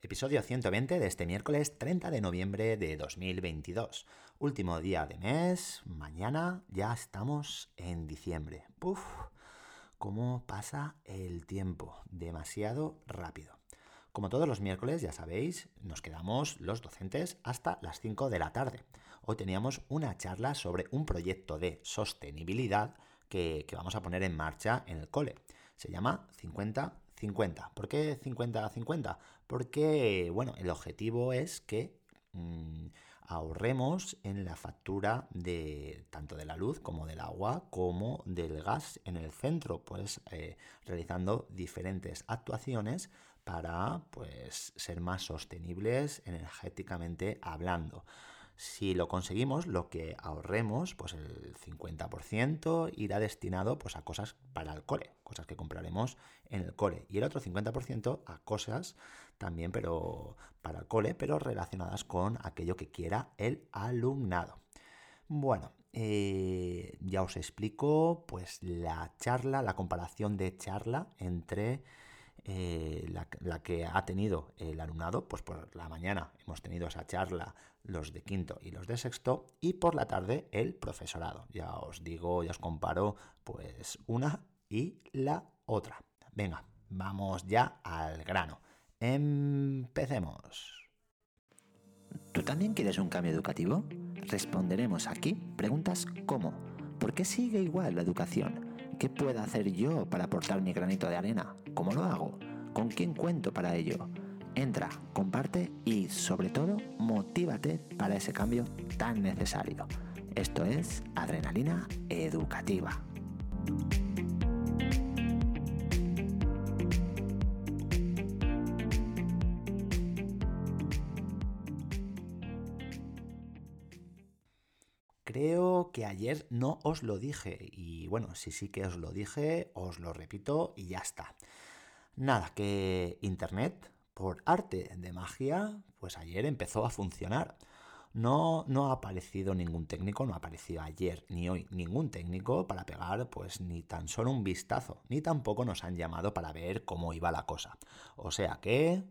Episodio 120 de este miércoles 30 de noviembre de 2022. Último día de mes, mañana ya estamos en diciembre. Puf, cómo pasa el tiempo, demasiado rápido. Como todos los miércoles, ya sabéis, nos quedamos los docentes hasta las 5 de la tarde. Hoy teníamos una charla sobre un proyecto de sostenibilidad que, que vamos a poner en marcha en el cole. Se llama 50 50. ¿Por qué 50-50? Porque, bueno, el objetivo es que mm, ahorremos en la factura de tanto de la luz como del agua como del gas en el centro, pues eh, realizando diferentes actuaciones para pues ser más sostenibles energéticamente hablando. Si lo conseguimos, lo que ahorremos, pues el 50% irá destinado pues, a cosas para el cole, cosas que compraremos en el cole. Y el otro 50% a cosas también pero para el cole, pero relacionadas con aquello que quiera el alumnado. Bueno, eh, ya os explico pues la charla, la comparación de charla entre eh, la, que ha tenido el alumnado, pues por la mañana hemos tenido esa charla los de quinto y los de sexto y por la tarde el profesorado. Ya os digo, ya os comparo pues una y la otra. Venga, vamos ya al grano. Empecemos. ¿Tú también quieres un cambio educativo? Responderemos aquí preguntas como ¿por qué sigue igual la educación? ¿Qué puedo hacer yo para aportar mi granito de arena? ¿Cómo lo hago? ¿Con quién cuento para ello? Entra, comparte y sobre todo motívate para ese cambio tan necesario. Esto es Adrenalina Educativa. Creo que ayer no os lo dije y bueno, si sí que os lo dije, os lo repito y ya está. Nada, que Internet, por arte de magia, pues ayer empezó a funcionar. No, no ha aparecido ningún técnico, no ha aparecido ayer ni hoy ningún técnico para pegar pues ni tan solo un vistazo, ni tampoco nos han llamado para ver cómo iba la cosa. O sea que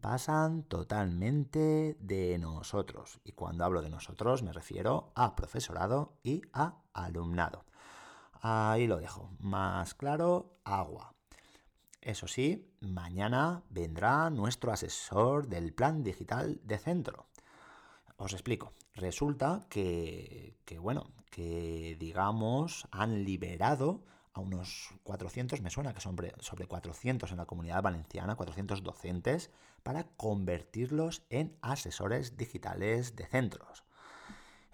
pasan totalmente de nosotros. Y cuando hablo de nosotros me refiero a profesorado y a alumnado. Ahí lo dejo. Más claro, agua. Eso sí, mañana vendrá nuestro asesor del plan digital de centro. Os explico. Resulta que, bueno, que digamos han liberado a unos 400, me suena que son sobre 400 en la comunidad valenciana, 400 docentes, para convertirlos en asesores digitales de centros.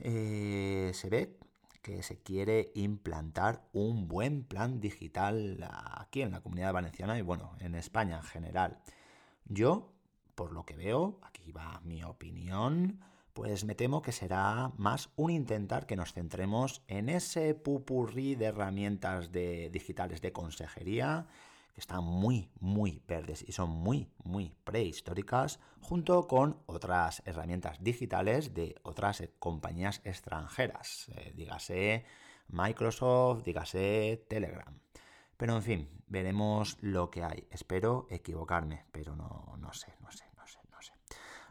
Eh, se ve que se quiere implantar un buen plan digital aquí en la comunidad valenciana y bueno, en España en general. Yo, por lo que veo, aquí va mi opinión, pues me temo que será más un intentar que nos centremos en ese pupurrí de herramientas de, digitales de consejería que están muy, muy verdes y son muy, muy prehistóricas, junto con otras herramientas digitales de otras compañías extranjeras, eh, dígase Microsoft, dígase Telegram. Pero en fin, veremos lo que hay. Espero equivocarme, pero no, no sé, no sé, no sé, no sé.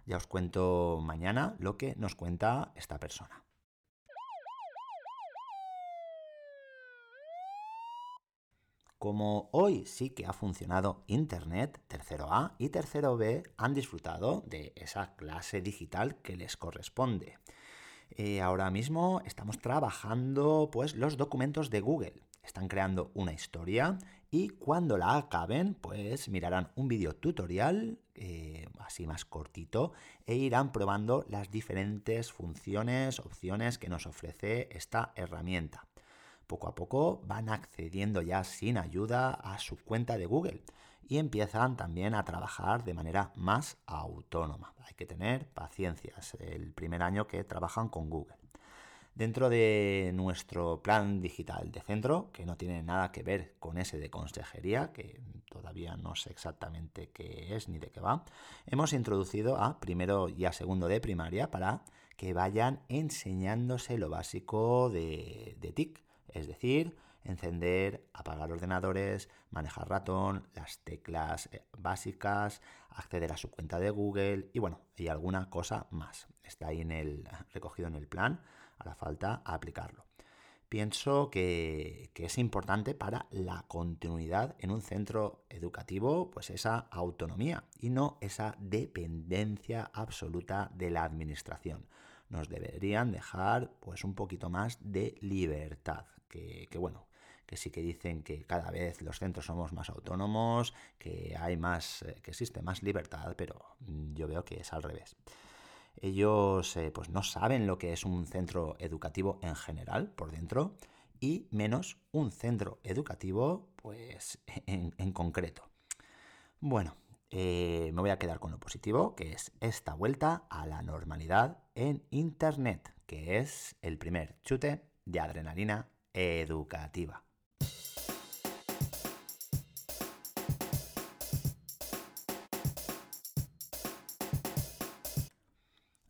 Ya os cuento mañana lo que nos cuenta esta persona. Como hoy sí que ha funcionado Internet, tercero A y tercero B han disfrutado de esa clase digital que les corresponde. Eh, ahora mismo estamos trabajando pues los documentos de Google. Están creando una historia y cuando la acaben, pues mirarán un vídeo tutorial, eh, así más cortito, e irán probando las diferentes funciones, opciones que nos ofrece esta herramienta poco a poco van accediendo ya sin ayuda a su cuenta de Google y empiezan también a trabajar de manera más autónoma. Hay que tener paciencia, es el primer año que trabajan con Google. Dentro de nuestro plan digital de centro, que no tiene nada que ver con ese de consejería, que todavía no sé exactamente qué es ni de qué va, hemos introducido a primero y a segundo de primaria para que vayan enseñándose lo básico de, de TIC, es decir, encender, apagar ordenadores, manejar ratón, las teclas eh, básicas, acceder a su cuenta de Google y bueno, y alguna cosa más. Está ahí en el, recogido en el plan, hará falta aplicarlo. Pienso que, que, es importante para la continuidad en un centro educativo, pues esa autonomía y no esa dependencia absoluta de la administración. Nos deberían dejar pues un poquito más de libertad, que, bueno, que sí que dicen que cada vez los centros somos más autónomos, que hay más, eh, que existe más libertad, pero mm, yo veo que es al revés. Ellos eh, pues no saben lo que es un centro educativo en general por dentro y menos un centro educativo pues en, concreto. Bueno, eh, me voy a quedar con lo positivo, que es esta vuelta a la normalidad en Internet, que es el primer chute de adrenalina educativa.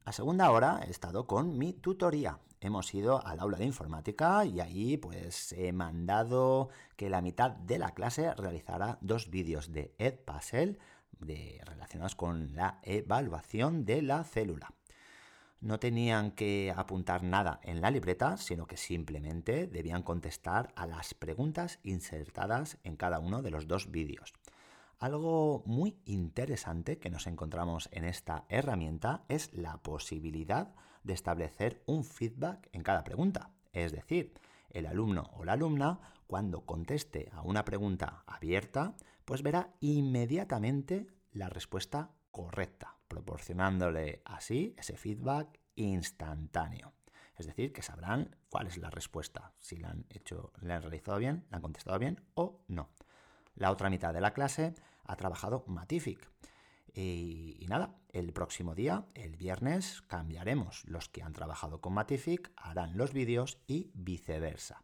A segunda hora he estado con mi tutoría. Hemos ido al aula de informática y ahí pues he mandado que la mitad de la clase realizara dos vídeos de Edpuzzle de, relacionados con la evaluación de la célula. No tenían que apuntar nada en la libreta, sino que simplemente debían contestar a las preguntas insertadas en cada uno de los dos vídeos. Algo muy interesante que nos encontramos en esta herramienta es la posibilidad de establecer un feedback en cada pregunta. Es decir, el alumno o la alumna, cuando conteste a una pregunta abierta, pues verá inmediatamente la respuesta correcta, proporcionándole así ese feedback instantáneo. Es decir, que sabrán cuál es la respuesta, si la han hecho, la han realizado bien, la han contestado bien o no. La otra mitad de la clase ha trabajado Matific. Y, nada, el próximo día, el viernes, cambiaremos. Los que han trabajado con Matific harán los vídeos y viceversa.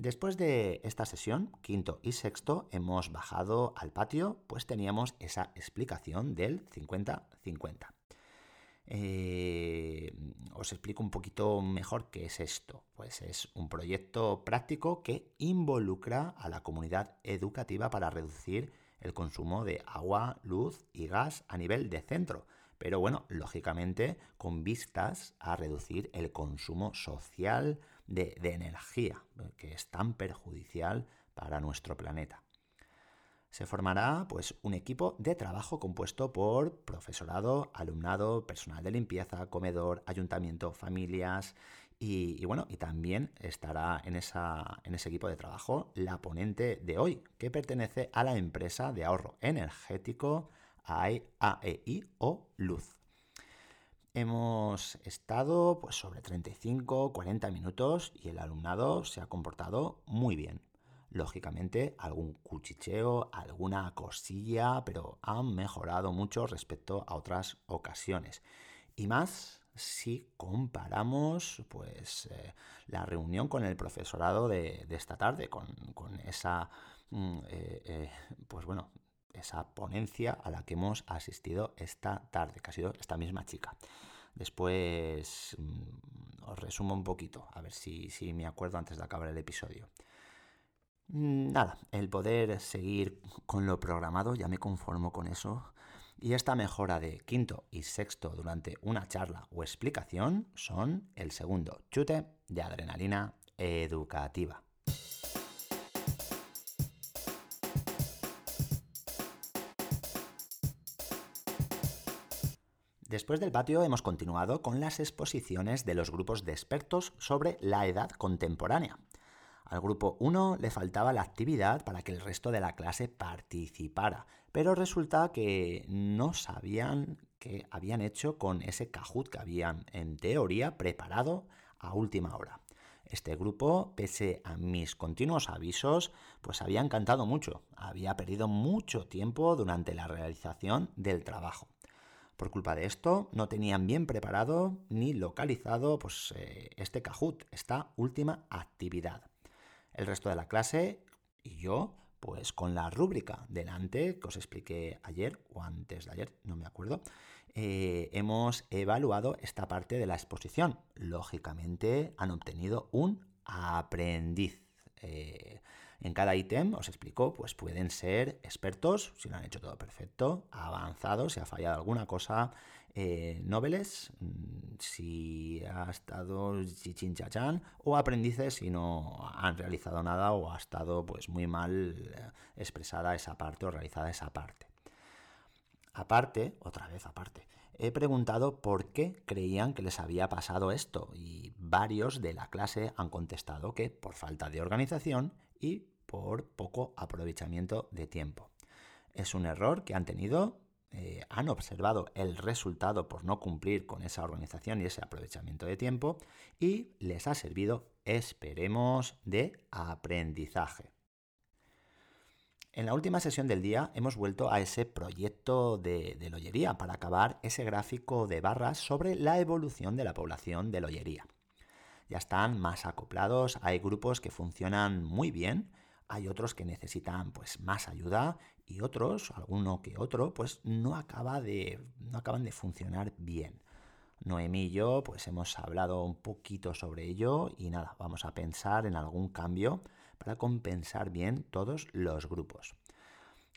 Después de esta sesión, quinto y sexto, hemos bajado al patio, pues teníamos esa explicación del 50-50. Eh, os explico un poquito mejor qué es esto. Pues es un proyecto práctico que involucra a la comunidad educativa para reducir el consumo de agua, luz y gas a nivel de centro. Pero bueno, lógicamente con vistas a reducir el consumo social de, energía, que es tan perjudicial para nuestro planeta. Se formará pues, un equipo de trabajo compuesto por profesorado, alumnado, personal de limpieza, comedor, ayuntamiento, familias y, bueno, y también estará en, esa, en ese equipo de trabajo la ponente de hoy, que pertenece a la empresa de ahorro energético AEI o Luz. Hemos estado pues, sobre 35-40 minutos y el alumnado se ha comportado muy bien. Lógicamente, algún cuchicheo, alguna cosilla, pero han mejorado mucho respecto a otras ocasiones. Y más si comparamos pues, eh, la reunión con el profesorado de, esta tarde, con, esa, mm, eh, eh, pues bueno, esa ponencia a la que hemos asistido esta tarde, que ha sido esta misma chica. Después mm, os resumo un poquito, a ver si, si me acuerdo antes de acabar el episodio. Mm, nada, el poder seguir con lo programado, ya me conformo con eso. Y esta mejora de quinto y sexto durante una charla o explicación son el segundo chute de adrenalina educativa. Después del patio hemos continuado con las exposiciones de los grupos de expertos sobre la edad contemporánea. Al grupo 1 le faltaba la actividad para que el resto de la clase participara, pero resulta que no sabían qué habían hecho con ese Kahoot que habían en teoría preparado a última hora. Este grupo, pese a mis continuos avisos, pues había encantado mucho, había perdido mucho tiempo durante la realización del trabajo. Por culpa de esto, no tenían bien preparado ni localizado pues, eh, este Kahoot, esta última actividad. El resto de la clase y yo, pues con la rúbrica delante que os expliqué ayer o antes de ayer, no me acuerdo, eh, hemos evaluado esta parte de la exposición. Lógicamente han obtenido un aprendiz. Eh, en cada ítem, os explico, pues pueden ser expertos, si lo han hecho todo perfecto, avanzados, si ha fallado alguna cosa, eh, mm, si ha estado chichinchachán, o aprendices si no han realizado nada o ha estado pues muy mal eh, expresada esa parte o realizada esa parte. Aparte, otra vez aparte, he preguntado por qué creían que les había pasado esto y varios de la clase han contestado que por falta de organización y por poco aprovechamiento de tiempo. Es un error que han tenido eh, han observado el resultado por no cumplir con esa organización y ese aprovechamiento de tiempo y les ha servido, esperemos, de aprendizaje. En la última sesión del día hemos vuelto a ese proyecto de, de loyería para acabar ese gráfico de barras sobre la evolución de la población de loyería. Ya están más acoplados, hay grupos que funcionan muy bien, hay otros que necesitan pues más ayuda y otros, alguno que otro, pues no, acaba de, no acaban de funcionar bien. Noemí y yo pues hemos hablado un poquito sobre ello y nada, vamos a pensar en algún cambio para compensar bien todos los grupos.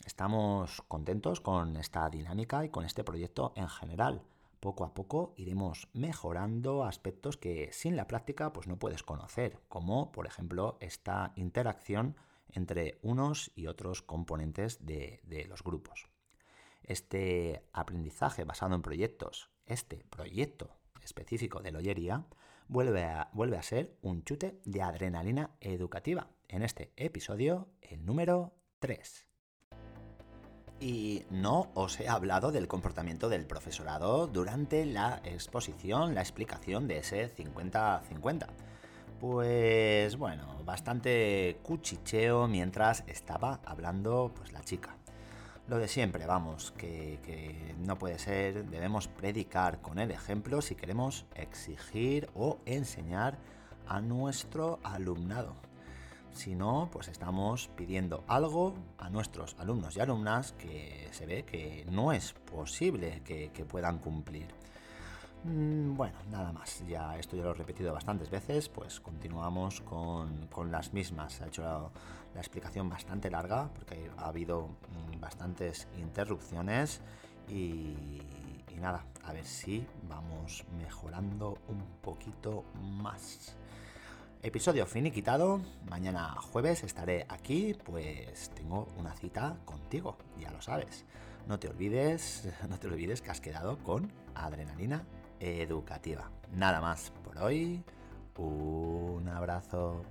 Estamos contentos con esta dinámica y con este proyecto en general. Poco a poco iremos mejorando aspectos que sin la práctica pues no puedes conocer, como por ejemplo esta interacción entre unos y otros componentes de, los grupos. Este aprendizaje basado en proyectos, este proyecto específico de loyería, vuelve a, vuelve a ser un chute de adrenalina educativa. En este episodio, el número 3. Y no os he hablado del comportamiento del profesorado durante la exposición, la explicación de ese 50-50 pues bueno, bastante cuchicheo mientras estaba hablando pues la chica. Lo de siempre, vamos, que, no puede ser, debemos predicar con el ejemplo si queremos exigir o enseñar a nuestro alumnado. Si no, pues estamos pidiendo algo a nuestros alumnos y alumnas que se ve que no es posible que puedan cumplir. Mm, bueno, nada más. Ya esto ya lo he repetido bastantes veces, pues continuamos con, las mismas. Se ha hecho la, explicación bastante larga porque ha habido mm, bastantes interrupciones y, y nada, a ver si vamos mejorando un poquito más. Episodio finiquitado. Mañana jueves estaré aquí, pues tengo una cita contigo, ya lo sabes. No te olvides, no te olvides que has quedado con adrenalina educativa. Nada más por hoy. Un abrazo.